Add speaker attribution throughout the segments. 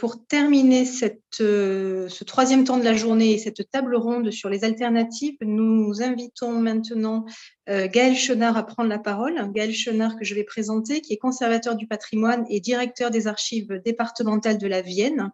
Speaker 1: pour terminer cette, ce troisième temps de la journée et cette table ronde sur les alternatives, nous invitons maintenant Gaël Chenard à prendre la parole. Gaël Chenard que je vais présenter, qui est conservateur du patrimoine et directeur des archives départementales de la Vienne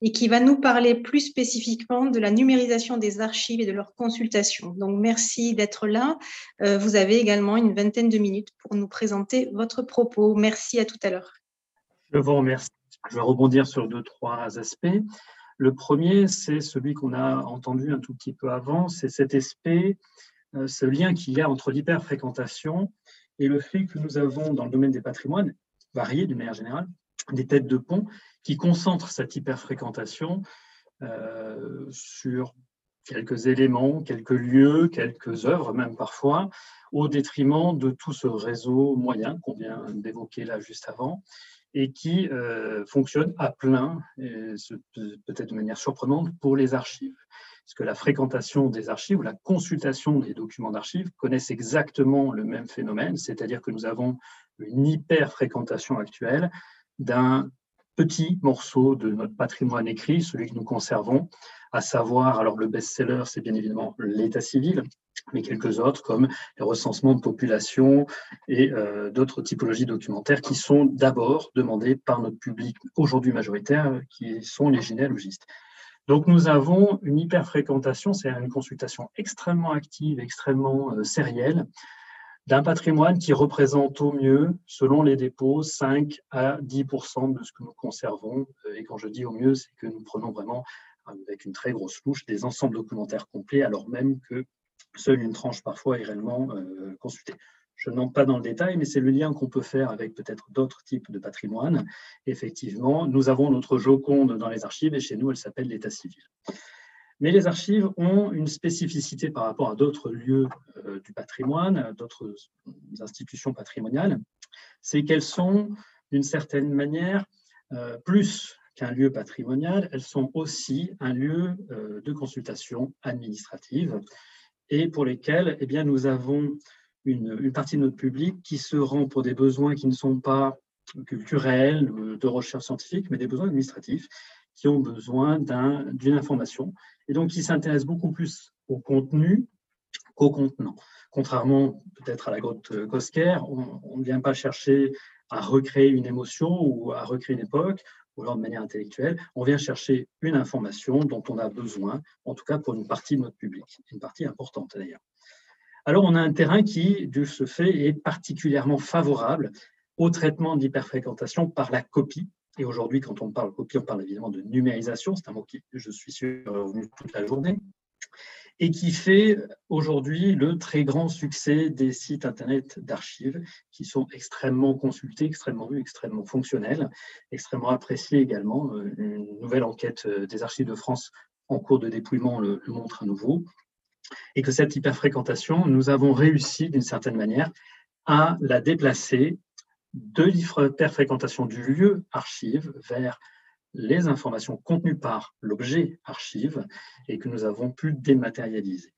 Speaker 1: et qui va nous parler plus spécifiquement de la numérisation des archives et de leur consultation. Donc, merci d'être là. Euh, vous avez également une vingtaine de minutes pour nous présenter votre propos. Merci à tout à l'heure.
Speaker 2: Je vous remercie. Je vais rebondir sur deux, trois aspects. Le premier, c'est celui qu'on a entendu un tout petit peu avant, c'est cet aspect, euh, ce lien qu'il y a entre l'hyperfréquentation et le fait que nous avons dans le domaine des patrimoines, variés d'une manière générale, des têtes de pont qui concentrent cette hyperfréquentation euh, sur quelques éléments, quelques lieux, quelques œuvres même parfois, au détriment de tout ce réseau moyen qu'on vient d'évoquer là juste avant, et qui euh, fonctionne à plein, peut-être de manière surprenante, pour les archives. Parce que la fréquentation des archives ou la consultation des documents d'archives connaissent exactement le même phénomène, c'est-à-dire que nous avons une hyper-fréquentation actuelle d'un petit morceau de notre patrimoine écrit, celui que nous conservons, à savoir, alors le best-seller, c'est bien évidemment l'état civil, mais quelques autres comme les recensements de population et euh, d'autres typologies documentaires qui sont d'abord demandées par notre public aujourd'hui majoritaire, qui sont les généalogistes. Donc nous avons une hyper-fréquentation, c'est une consultation extrêmement active, extrêmement euh, sérielle, d'un patrimoine qui représente au mieux, selon les dépôts, 5 à 10% de ce que nous conservons. Euh, et quand je dis au mieux, c'est que nous prenons vraiment, avec une très grosse louche, des ensembles documentaires complets, alors même que seule une tranche parfois est réellement euh, consultée. Je n'entre pas dans le détail, mais c'est le lien qu'on peut faire avec peut-être d'autres types de patrimoine. Effectivement, nous avons notre Joconde dans les archives et chez nous, elle s'appelle l'état civil. Mais les archives ont une spécificité par rapport à d'autres lieux euh, du patrimoine, d'autres institutions patrimoniales, c'est qu'elles sont d'une certaine manière euh, plus qu'un lieu patrimonial, elles sont aussi un lieu de consultation administrative et pour lesquelles eh bien, nous avons une, partie de notre public qui se rend pour des besoins qui ne sont pas culturels, de recherche scientifique, mais des besoins administratifs qui ont besoin d'une information et donc qui s'intéressent beaucoup plus au contenu qu'au contenant. Contrairement peut-être à la grotte Cosquer, on ne vient pas chercher à recréer une émotion ou à recréer une époque, ou alors de manière intellectuelle, on vient chercher une information dont on a besoin, en tout cas pour une partie de notre public, une partie importante d'ailleurs. Alors on a un terrain qui, de ce fait, est particulièrement favorable au traitement de l'hyperfréquentation par la copie, et aujourd'hui, quand on parle copie, on parle évidemment de numérisation. C'est un mot qui, je suis sûr, revenu toute la journée. Et qui fait aujourd'hui le très grand succès des sites Internet d'archives, qui sont extrêmement consultés, extrêmement vus, extrêmement fonctionnels, extrêmement appréciés également. Une nouvelle enquête des archives de France en cours de dépouillement le, le montre à nouveau. Et que cette hyperfréquentation, nous avons réussi d'une certaine manière à la déplacer de l'hyperfréquentation du lieu archive vers les informations contenues par l'objet archive et que nous avons pu dématérialiser.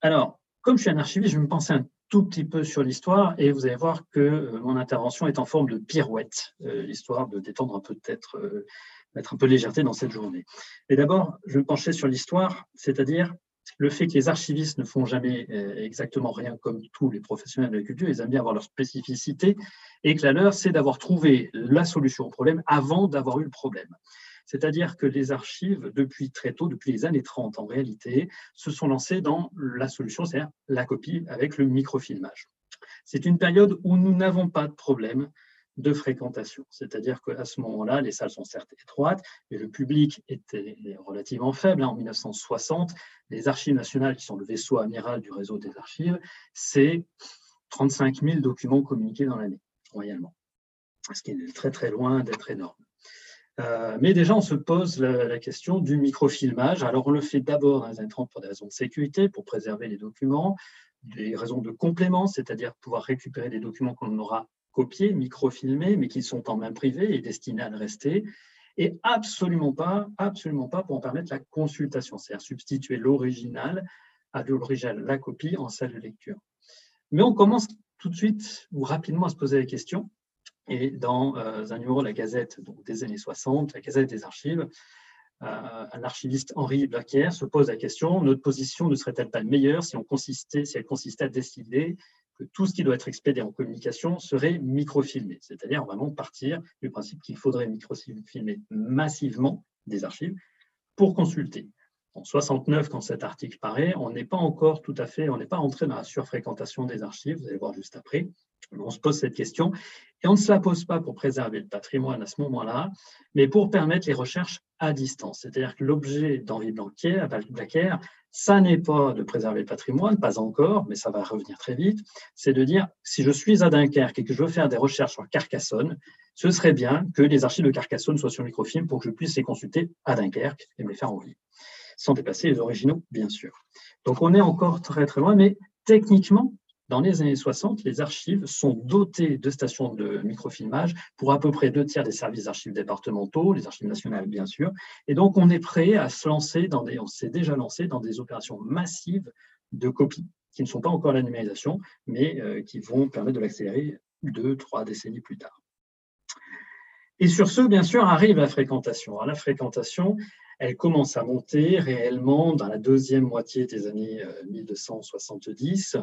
Speaker 2: Alors, comme je suis un archiviste, je vais me penser un tout petit peu sur l'histoire et vous allez voir que euh, mon intervention est en forme de pirouette, euh, histoire de détendre peut-être, euh, mettre un peu de légèreté dans cette journée. Mais d'abord, je vais me pencher sur l'histoire, c'est-à-dire le fait que les archivistes ne font jamais euh, exactement rien comme tous les professionnels de la culture, ils aiment bien avoir leur spécificité, et que la leur, c'est d'avoir trouvé la solution au problème avant d'avoir eu le problème. C'est-à-dire que les archives, depuis très tôt, depuis les années 30 en réalité, se sont lancées dans la solution, c'est-à-dire la copie avec le microfilmage. C'est une période où nous n'avons pas de problème de fréquentation. C'est-à-dire qu'à ce moment-là, les salles sont certes étroites, mais le public était relativement faible. Hein. En 1960, les archives nationales, qui sont le vaisseau amiral du réseau des archives, c'est 35 000 documents communiqués dans l'année, royalement. Ce qui est très très loin d'être énorme. Euh, mais déjà, on se pose la, la, question du microfilmage. Alors, on le fait d'abord dans les années 30 pour des raisons de sécurité, pour préserver les documents, des raisons de complément, c'est-à-dire pouvoir récupérer des documents qu'on aura copiés, microfilmés, mais qui sont en main privée et destinés à le rester, et absolument pas, absolument pas pour en permettre la consultation, c'est-à-dire substituer l'original à l'original, la copie en salle de lecture. Mais on commence tout de suite ou rapidement à se poser la question Et dans un numéro de la Gazette des années 60, la Gazette des archives, un archiviste Henri Blaquier se pose la question notre position ne serait-elle pas meilleure si, si elle consistait à décider tout ce qui doit être expédié en communication serait microfilmé, c'est-à-dire vraiment partir du principe qu'il faudrait microfilmer massivement des archives pour consulter. En 69, quand cet article paraît, on n'est pas encore tout à fait, on n'est pas entré dans la surfréquentation des archives, vous allez voir juste après. On se pose cette question et on ne se la pose pas pour préserver le patrimoine à ce moment-là, mais pour permettre les recherches à distance. C'est-à-dire que l'objet d'Henri Blanquer, Blaquer, ça n'est pas de préserver le patrimoine, pas encore, mais ça va revenir très vite. C'est de dire, si je suis à Dunkerque et que je veux faire des recherches sur Carcassonne, ce serait bien que les archives de Carcassonne soient sur microfilm pour que je puisse les consulter à Dunkerque et me les faire envoyer, sans dépasser les originaux, bien sûr. Donc on est encore très très loin, mais techniquement, dans les années 60, les archives sont dotées de stations de microfilmage pour à peu près deux tiers des services d'archives départementaux, les archives nationales bien sûr. Et donc, on est prêt à se lancer dans des, on s'est déjà lancé dans des opérations massives de copies qui ne sont pas encore la numérisation, mais euh, qui vont permettre de l'accélérer deux, trois décennies plus tard. Et sur ce, bien sûr, arrive la fréquentation. la fréquentation, elle commence à monter réellement dans la deuxième moitié des années 1270.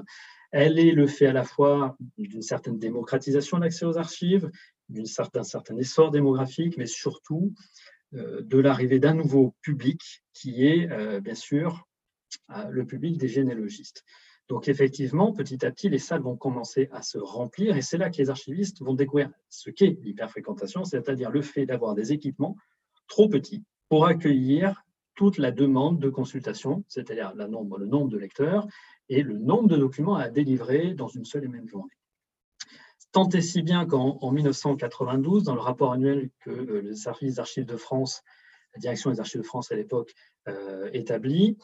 Speaker 2: Elle est le fait à la fois d'une certaine démocratisation de l'accès aux archives, d'un certain, certain essor démographique, mais surtout euh, de l'arrivée d'un nouveau public qui est euh, bien sûr euh, le public des généalogistes. Donc effectivement, petit à petit, les salles vont commencer à se remplir et c'est là que les archivistes vont découvrir ce qu'est l'hyperfréquentation, c'est-à-dire le fait d'avoir des équipements trop petits pour accueillir toute la demande de consultation, c'est-à-dire le nombre de lecteurs, et le nombre de documents à délivrer dans une seule et même journée. Tant et si bien qu'en 1992, dans le rapport annuel que euh, le service d'archives de France, la direction des archives de France à l'époque, euh, établit,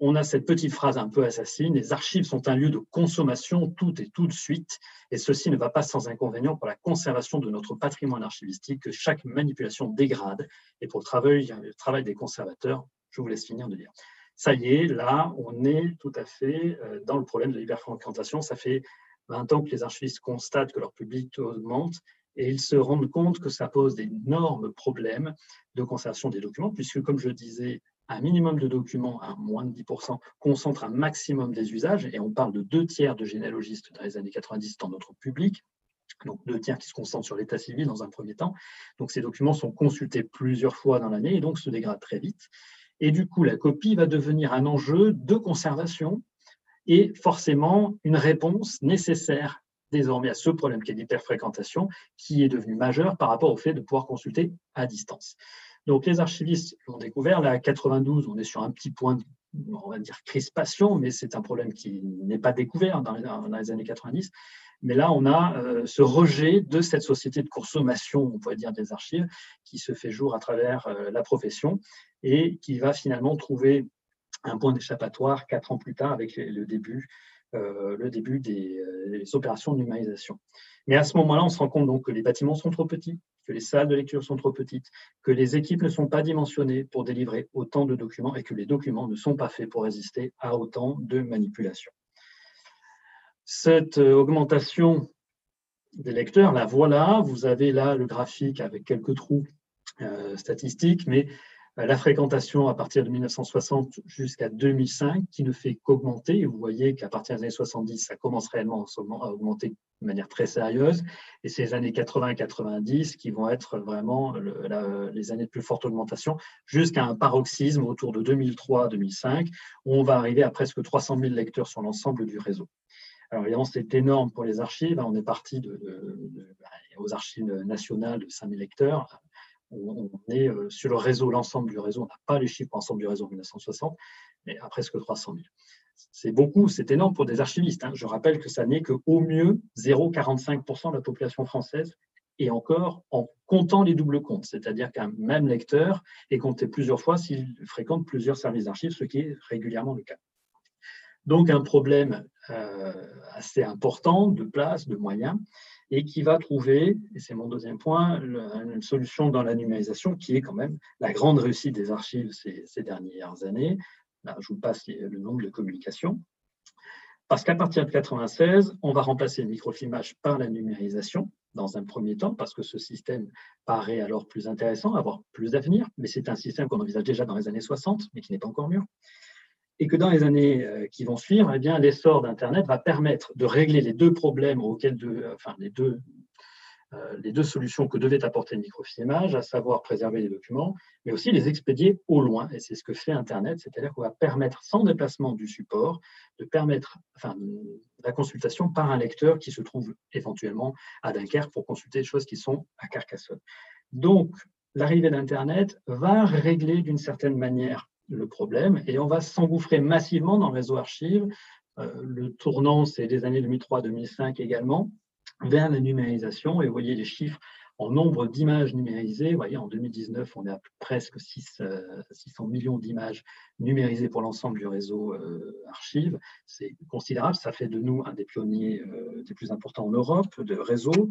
Speaker 2: on a cette petite phrase un peu assassine, les archives sont un lieu de consommation tout et tout de suite, et ceci ne va pas sans inconvénient pour la conservation de notre patrimoine archivistique que chaque manipulation dégrade, et pour le travail, le travail des conservateurs, je vous laisse finir de dire ça y est, là, on est tout à fait euh, dans le problème de l'hyperfréquentation. Ça fait 20 ans que les archivistes constatent que leur public augmente et ils se rendent compte que ça pose d'énormes problèmes de conservation des documents, puisque, comme je disais, un minimum de documents à moins de 10% concentre un maximum des usages, et on parle de deux tiers de généalogistes dans les années 90 dans notre public, donc deux tiers qui se concentrent sur l'état civil dans un premier temps. Donc ces documents sont consultés plusieurs fois dans l'année et donc se dégradent très vite. Et du coup, la copie va devenir un enjeu de conservation et forcément une réponse nécessaire désormais à ce problème qui est d'hyperfréquentation, qui est devenu majeur par rapport au fait de pouvoir consulter à distance. Donc les archivistes l'ont découvert, là à 92, on est sur un petit point, dire crispation, mais c'est un problème qui n'est pas découvert dans les, années 90. Mais là, on a euh, ce rejet de cette société de consommation, on pourrait dire, des archives, qui se fait jour à travers euh, la profession et qui va finalement trouver un point d'échappatoire quatre ans plus tard avec le début, euh, le début des, opérations de numérisation. Mais à ce moment-là, on se rend compte donc que les bâtiments sont trop petits, que les salles de lecture sont trop petites, que les équipes ne sont pas dimensionnées pour délivrer autant de documents et que les documents ne sont pas faits pour résister à autant de manipulations. Cette augmentation des lecteurs, la voilà, vous avez là le graphique avec quelques trous euh, statistiques, mais la fréquentation à partir de 1960 jusqu'à 2005 qui ne fait qu'augmenter. Vous voyez qu'à partir des années 70, ça commence réellement à augmenter de manière très sérieuse. Et les années 80 et 90 qui vont être vraiment les années de plus forte augmentation jusqu'à un paroxysme autour de 2003-2005 où on va arriver à presque 300 000 lecteurs sur l'ensemble du réseau. Alors évidemment, c'est énorme pour les archives. On est parti bah, aux archives nationales de 5000 lecteurs on, est euh, sur le réseau, l'ensemble du réseau, on n'a pas les chiffres pour l'ensemble du réseau en 1960, mais à presque 300 000. C'est beaucoup, c'est énorme pour des archivistes. Hein. Je rappelle que ça n'est qu'au mieux 0,45% de la population française et encore en comptant les doubles comptes, c'est-à-dire qu'un même lecteur est compté plusieurs fois s'il fréquente plusieurs services d'archives, ce qui est régulièrement le cas. Donc un problème euh, assez important de place, de moyens, et qui va trouver, et c'est mon deuxième point, une solution dans la numérisation qui est quand même la grande réussite des archives ces, dernières années. Là, je vous passe le nombre de communications. Parce qu'à partir de 1996, on va remplacer le microfilmage par la numérisation. dans un premier temps, parce que ce système paraît alors plus intéressant, avoir plus d'avenir, mais c'est un système qu'on envisage déjà dans les années 60, mais qui n'est pas encore mûr. Et que dans les années euh, qui vont suivre, eh bien, l'essor d'Internet va permettre de régler les deux problèmes auxquels, deux euh, les deux solutions que devait apporter le microfilmage, à savoir préserver les documents, mais aussi les expédier au loin. Et c'est ce que fait Internet, c'est-à-dire qu'on va permettre, sans déplacement du support, de permettre enfin, la consultation par un lecteur qui se trouve éventuellement à Dunkerque pour consulter des choses qui sont à Carcassonne. Donc, l'arrivée d'Internet va régler d'une certaine manière le problème et on va s'engouffrer massivement dans le réseau archive. Euh, le tournant, c'est des années 2003-2005 également vers la numérisation. Et vous voyez les chiffres en nombre d'images numérisées. Vous voyez, en 2019, on est à presque 6, 600 euh, millions d'images numérisées pour l'ensemble du réseau euh, archive. C'est considérable. Ça fait de nous un des pionniers euh, des plus importants en Europe de réseau.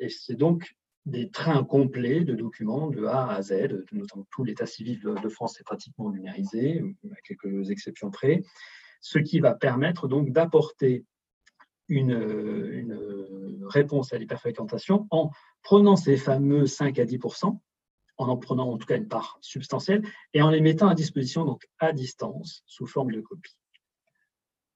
Speaker 2: et c'est donc des trains complets de documents de A à Z, notamment tout l'état civil de France est pratiquement numérisé, à quelques exceptions près, ce qui va permettre donc d'apporter une, réponse à l'hyperfréquentation en prenant ces fameux 5 à 10 en en prenant en tout cas une part substantielle et en les mettant à disposition donc à distance sous forme de copie.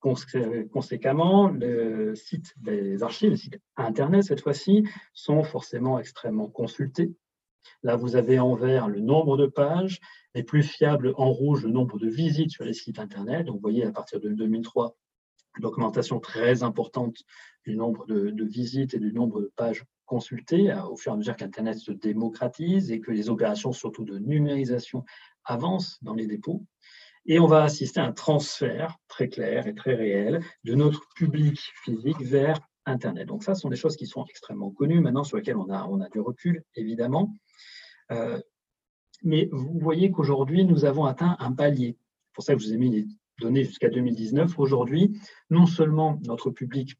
Speaker 2: Conséquemment, le site des archives, les sites Internet cette fois-ci, sont forcément extrêmement consultés. Là, vous avez en vert le nombre de pages, les plus fiables en rouge, le nombre de visites sur les sites Internet. Donc, vous voyez, à partir de 2003, une augmentation très importante du nombre de, visites et du nombre de pages consultées au fur et à mesure qu'Internet se démocratise et que les opérations, surtout de numérisation, avancent dans les dépôts. Et on va assister à un transfert très clair et très réel de notre public physique vers Internet. Donc ça, ce sont des choses qui sont extrêmement connues maintenant, sur lesquelles on a, on a du recul, évidemment. Euh, mais vous voyez qu'aujourd'hui, nous avons atteint un palier. C'est pour ça que je vous ai mis les données jusqu'à 2019. Aujourd'hui, non seulement notre public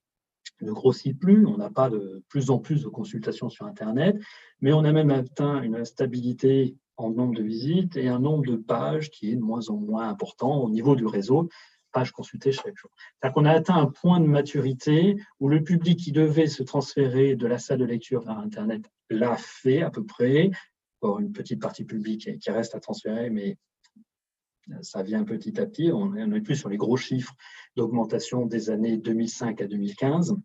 Speaker 2: ne grossit plus, on n'a pas de plus en plus de consultations sur Internet, mais on a même atteint une stabilité en nombre de visites et un nombre de pages qui est de moins en moins important au niveau du réseau, pages consultées chaque jour. C'est-à-dire qu'on a atteint un point de maturité où le public qui devait se transférer de la salle de lecture vers Internet l'a fait à peu près, une petite partie publique qui reste à transférer, mais ça vient petit à petit. On n'est plus sur les gros chiffres d'augmentation des années 2005 à 2015.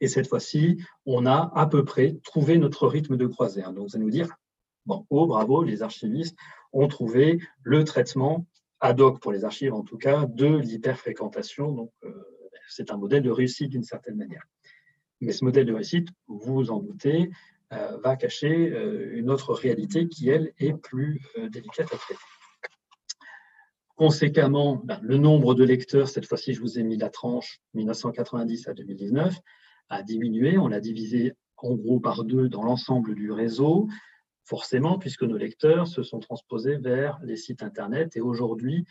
Speaker 2: Et cette fois-ci, on a à peu près trouvé notre rythme de croisière. Donc, ça nous dire, bon, oh, bravo, les archivistes ont trouvé le traitement ad hoc pour les archives, en tout cas, de l'hyperfréquentation. Donc, euh, c'est un modèle de réussite d'une certaine manière. Mais ce modèle de réussite, vous vous en doutez, euh, va cacher euh, une autre réalité qui, elle, est plus délicate à traiter. Conséquemment, ben, le nombre de lecteurs, cette fois-ci, je vous ai mis la tranche 1990 à 2019, a diminué. On l'a divisé en gros par deux dans l'ensemble du réseau, forcément, puisque nos lecteurs se sont transposés vers les sites Internet. Et aujourd'hui,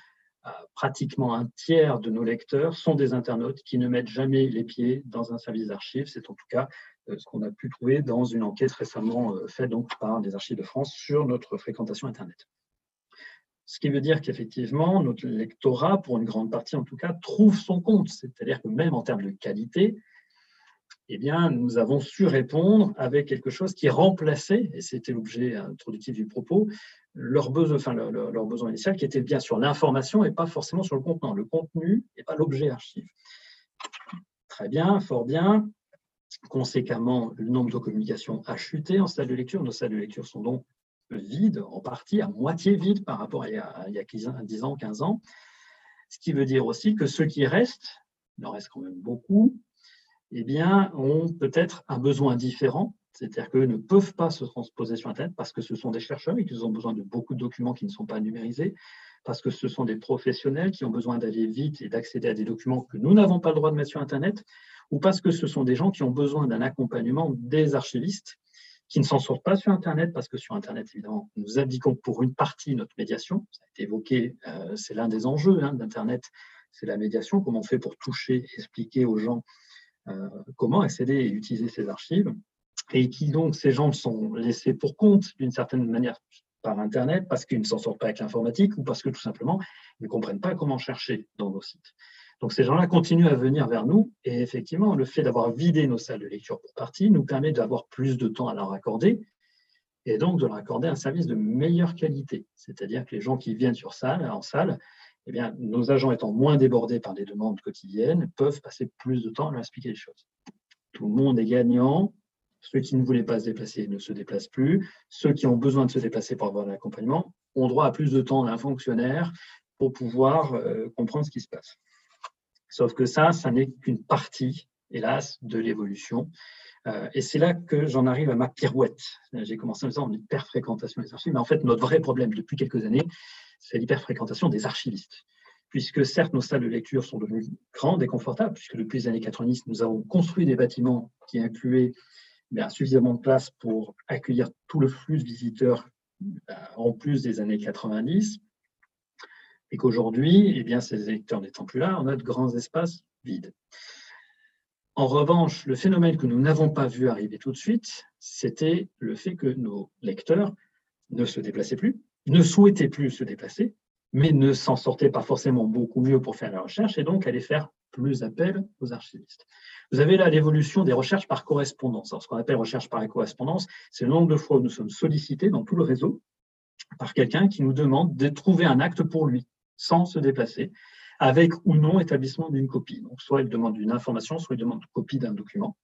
Speaker 2: euh, pratiquement un tiers de nos lecteurs sont des internautes qui ne mettent jamais les pieds dans un service d'archives. C'est en tout cas euh, ce qu'on a pu trouver dans une enquête récemment euh, faite donc par des archives de France sur notre fréquentation Internet. Ce qui veut dire qu'effectivement, notre lectorat, pour une grande partie en tout cas, trouve son compte. C'est-à-dire que même en termes de qualité, eh bien, nous avons su répondre avec quelque chose qui remplaçait, et c'était l'objet introductif du propos, leur besoin, initial, qui était bien sur l'information et pas forcément sur le contenu. Le contenu n'est pas l'objet archive. Très bien, fort bien. Conséquemment, le nombre de communications a chuté en salle de lecture. Nos salles de lecture sont donc vide, en partie à moitié vide par rapport à il y a, il y a 10 ans, 15 ans. Ce qui veut dire aussi que ceux qui restent, il en reste quand même beaucoup, eh bien, ont peut-être un besoin différent, c'est-à-dire qu'eux ne peuvent pas se transposer sur Internet parce que ce sont des chercheurs et qu'ils ont besoin de beaucoup de documents qui ne sont pas numérisés, parce que ce sont des professionnels qui ont besoin d'aller vite et d'accéder à des documents que nous n'avons pas le droit de mettre sur Internet, ou parce que ce sont des gens qui ont besoin d'un accompagnement des archivistes qui ne s'en sortent pas sur Internet, parce que sur Internet, évidemment, nous abdiquons pour une partie notre médiation. Ça a été évoqué, euh, c'est l'un des enjeux hein, d'Internet, c'est la médiation, comment on fait pour toucher, expliquer aux gens comment accéder et utiliser ces archives, et qui donc, ces gens sont laissés pour compte d'une certaine manière par Internet, parce qu'ils ne s'en sortent pas avec l'informatique, ou parce que tout simplement, ils ne comprennent pas comment chercher dans nos sites. Donc ces gens-là continuent à venir vers nous et effectivement, le fait d'avoir vidé nos salles de lecture pour partie nous permet d'avoir plus de temps à leur accorder et donc de leur accorder un service de meilleure qualité. C'est-à-dire que les gens qui viennent sur salle, en salle, eh bien, nos agents étant moins débordés par des demandes quotidiennes, peuvent passer plus de temps à leur expliquer les choses. Tout le monde est gagnant. Ceux qui ne voulaient pas se déplacer ne se déplacent plus. Ceux qui ont besoin de se déplacer pour avoir de l'accompagnement ont droit à plus de temps d'un fonctionnaire pour pouvoir euh, comprendre ce qui se passe. Sauf que ça, ça n'est qu'une partie, hélas, de l'évolution. Euh, et c'est là que j'en arrive à ma pirouette. J'ai commencé en disant en hyperfréquentation des archives, mais en fait, notre vrai problème depuis quelques années, c'est l'hyperfréquentation des archivistes. Puisque certes, nos salles de lecture sont devenues grandes et confortables, puisque depuis les années 90, nous avons construit des bâtiments qui incluaient bien, suffisamment de place pour accueillir tout le flux de visiteurs euh, en plus des années 90 et qu'aujourd'hui, eh bien, ces électeurs n'étant plus là, on a de grands espaces vides. En revanche, le phénomène que nous n'avons pas vu arriver tout de suite, c'était le fait que nos lecteurs ne se déplaçaient plus, ne souhaitaient plus se déplacer, mais ne s'en sortaient pas forcément beaucoup mieux pour faire la recherche et donc allaient faire plus appel aux archivistes. Vous avez là l'évolution des recherches par correspondance. ce qu'on appelle recherche par correspondance, c'est le nombre de fois où nous sommes sollicités dans tout le réseau par quelqu'un qui nous demande de trouver un acte pour lui sans se déplacer, avec ou non établissement d'une copie. Soit il demande une information, soit il demande une copie d'un document.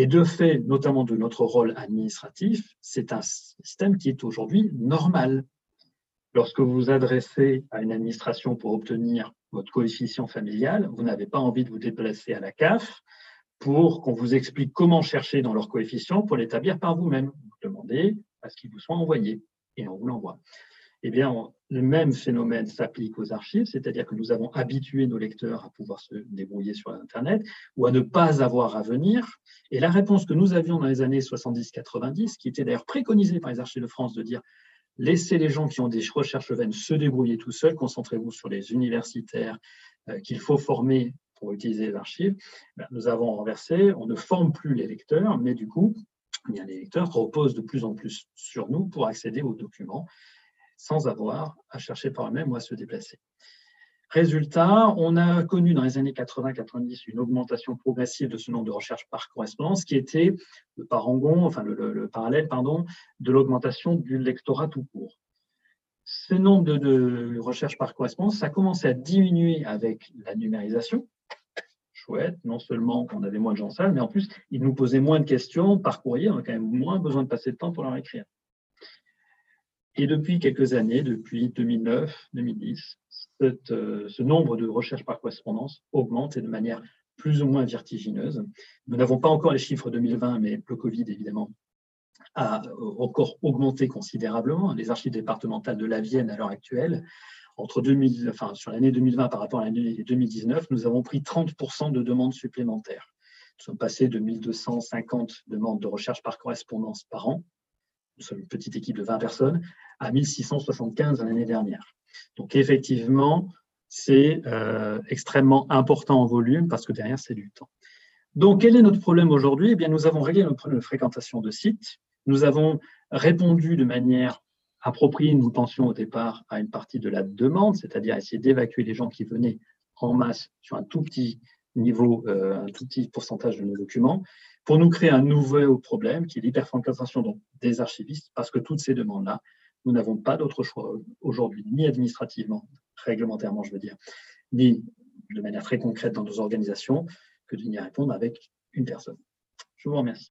Speaker 2: Et de fait, notamment de notre rôle administratif, c'est un système qui est aujourd'hui normal. Lorsque vous vous adressez à une administration pour obtenir votre coefficient familial, vous n'avez pas envie de vous déplacer à la CAF pour qu'on vous explique comment chercher dans leur coefficient pour l'établir par vous-même. Vous demandez à ce qu'il vous soit envoyé et on vous l'envoie eh bien, le même phénomène s'applique aux archives, c'est-à-dire que nous avons habitué nos lecteurs à pouvoir se débrouiller sur Internet ou à ne pas avoir à venir. Et la réponse que nous avions dans les années 70-90, qui était d'ailleurs préconisée par les archives de France de dire laissez les gens qui ont des recherches vaines se débrouiller tout seuls, concentrez-vous sur les universitaires euh, qu'il faut former pour utiliser les archives, ben, nous avons renversé, on ne forme plus les lecteurs, mais du coup, eh bien, les lecteurs reposent de plus en plus sur nous pour accéder aux documents sans avoir à chercher par eux-mêmes ou à se déplacer. Résultat, on a connu dans les années 80-90 une augmentation progressive de ce nombre de recherches par correspondance qui était le parangon, enfin le, parallèle pardon, de l'augmentation du lectorat tout court. Ce nombre de, recherches par correspondance, ça a commencé à diminuer avec la numérisation. Chouette, non seulement on avait moins de gens sales, mais en plus, ils nous posaient moins de questions par courrier, on a quand même moins besoin de passer de temps pour leur écrire. Et depuis quelques années, depuis 2009-2010, euh, ce nombre de recherches par correspondance augmente et de manière plus ou moins vertigineuse. Nous n'avons pas encore les chiffres 2020, mais le Covid, évidemment, a encore augmenté considérablement. Les archives départementales de la Vienne, à l'heure actuelle, entre 2000, enfin, sur l'année 2020 par rapport à l'année 2019, nous avons pris 30% de demandes supplémentaires. Nous sommes passés de 1250 demandes de recherche par correspondance par an une petite équipe de 20 personnes, à 1675 l'année dernière. Donc effectivement, c'est euh, extrêmement important en volume parce que derrière, c'est du temps. Donc, quel est notre problème aujourd'hui? Eh bien, nous avons réglé notre problème de fréquentation de sites. Nous avons répondu de manière appropriée, nous pensions au départ, à une partie de la demande, c'est-à-dire essayer d'évacuer les gens qui venaient en masse sur un tout petit niveau, euh, un tout petit pourcentage de nos documents pour nous créer un nouveau problème qui est l'hyperfréquentation des archivistes, parce que toutes ces demandes-là, nous n'avons pas d'autre choix aujourd'hui, ni administrativement, réglementairement, je veux dire, ni de manière très concrète dans nos organisations, que de n'y répondre avec une personne. Je vous remercie.